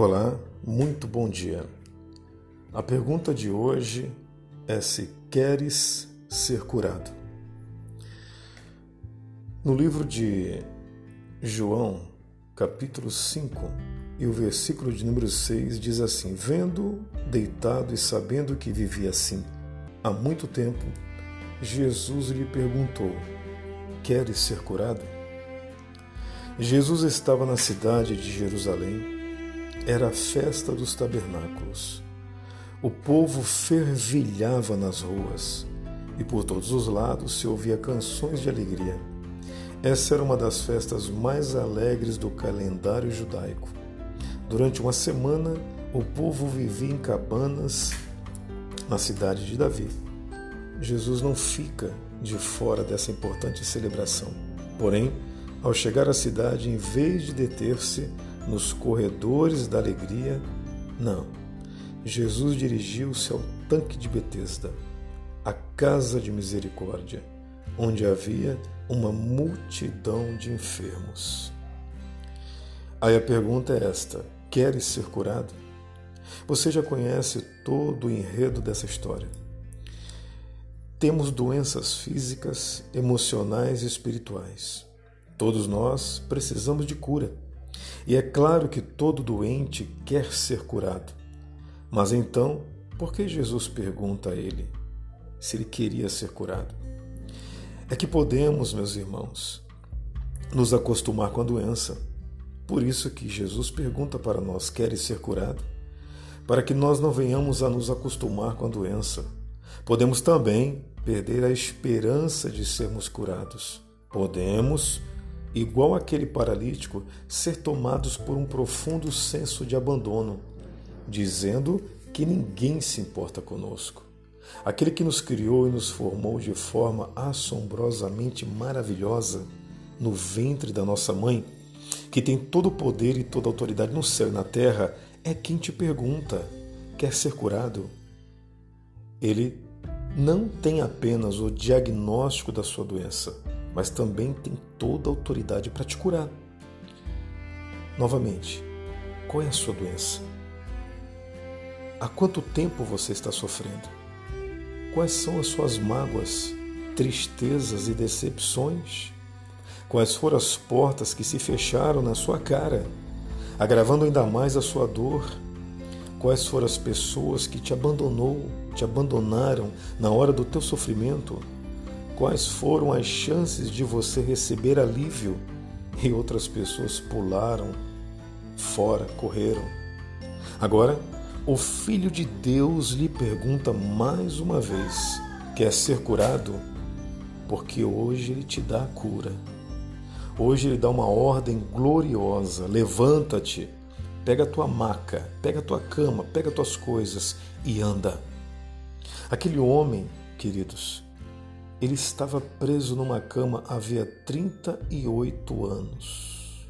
Olá, muito bom dia. A pergunta de hoje é se queres ser curado. No livro de João, capítulo 5, e o versículo de número 6 diz assim: Vendo, deitado e sabendo que vivia assim há muito tempo, Jesus lhe perguntou: Queres ser curado? Jesus estava na cidade de Jerusalém era a festa dos tabernáculos. O povo fervilhava nas ruas e por todos os lados se ouvia canções de alegria. Essa era uma das festas mais alegres do calendário judaico. Durante uma semana, o povo vivia em cabanas na cidade de Davi. Jesus não fica de fora dessa importante celebração. Porém, ao chegar à cidade, em vez de deter-se, nos corredores da alegria. Não. Jesus dirigiu-se ao tanque de Betesda, a casa de misericórdia, onde havia uma multidão de enfermos. Aí a pergunta é esta: queres ser curado? Você já conhece todo o enredo dessa história. Temos doenças físicas, emocionais e espirituais. Todos nós precisamos de cura. E é claro que todo doente quer ser curado. Mas então, por que Jesus pergunta a ele se ele queria ser curado? É que podemos, meus irmãos, nos acostumar com a doença. Por isso que Jesus pergunta para nós: queres ser curado? Para que nós não venhamos a nos acostumar com a doença. Podemos também perder a esperança de sermos curados. Podemos igual aquele paralítico, ser tomados por um profundo senso de abandono, dizendo que ninguém se importa conosco. Aquele que nos criou e nos formou de forma assombrosamente maravilhosa no ventre da nossa mãe, que tem todo o poder e toda a autoridade no céu e na terra, é quem te pergunta: quer ser curado? Ele não tem apenas o diagnóstico da sua doença, mas também tem toda a autoridade para te curar. Novamente, qual é a sua doença? Há quanto tempo você está sofrendo? Quais são as suas mágoas, tristezas e decepções? Quais foram as portas que se fecharam na sua cara, agravando ainda mais a sua dor? Quais foram as pessoas que te abandonou, te abandonaram na hora do teu sofrimento? Quais foram as chances de você receber alívio e outras pessoas pularam fora, correram. Agora, o Filho de Deus lhe pergunta mais uma vez: quer ser curado? Porque hoje ele te dá a cura. Hoje ele dá uma ordem gloriosa: levanta-te, pega a tua maca, pega a tua cama, pega as tuas coisas e anda. Aquele homem, queridos, ele estava preso numa cama havia 38 anos.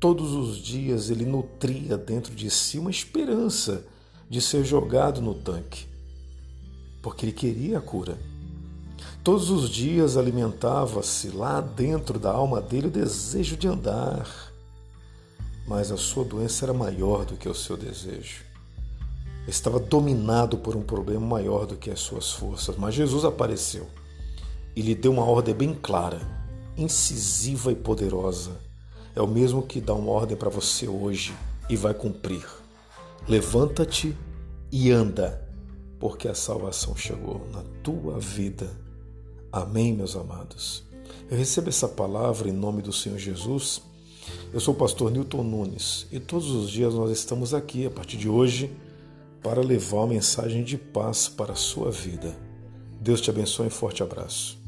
Todos os dias ele nutria dentro de si uma esperança de ser jogado no tanque, porque ele queria a cura. Todos os dias alimentava-se lá dentro da alma dele o desejo de andar, mas a sua doença era maior do que o seu desejo. Estava dominado por um problema maior do que as suas forças, mas Jesus apareceu e lhe deu uma ordem bem clara, incisiva e poderosa. É o mesmo que dá uma ordem para você hoje e vai cumprir. Levanta-te e anda, porque a salvação chegou na tua vida. Amém, meus amados. Eu recebo essa palavra em nome do Senhor Jesus. Eu sou o pastor Newton Nunes e todos os dias nós estamos aqui, a partir de hoje, para levar uma mensagem de paz para a sua vida. Deus te abençoe e forte abraço.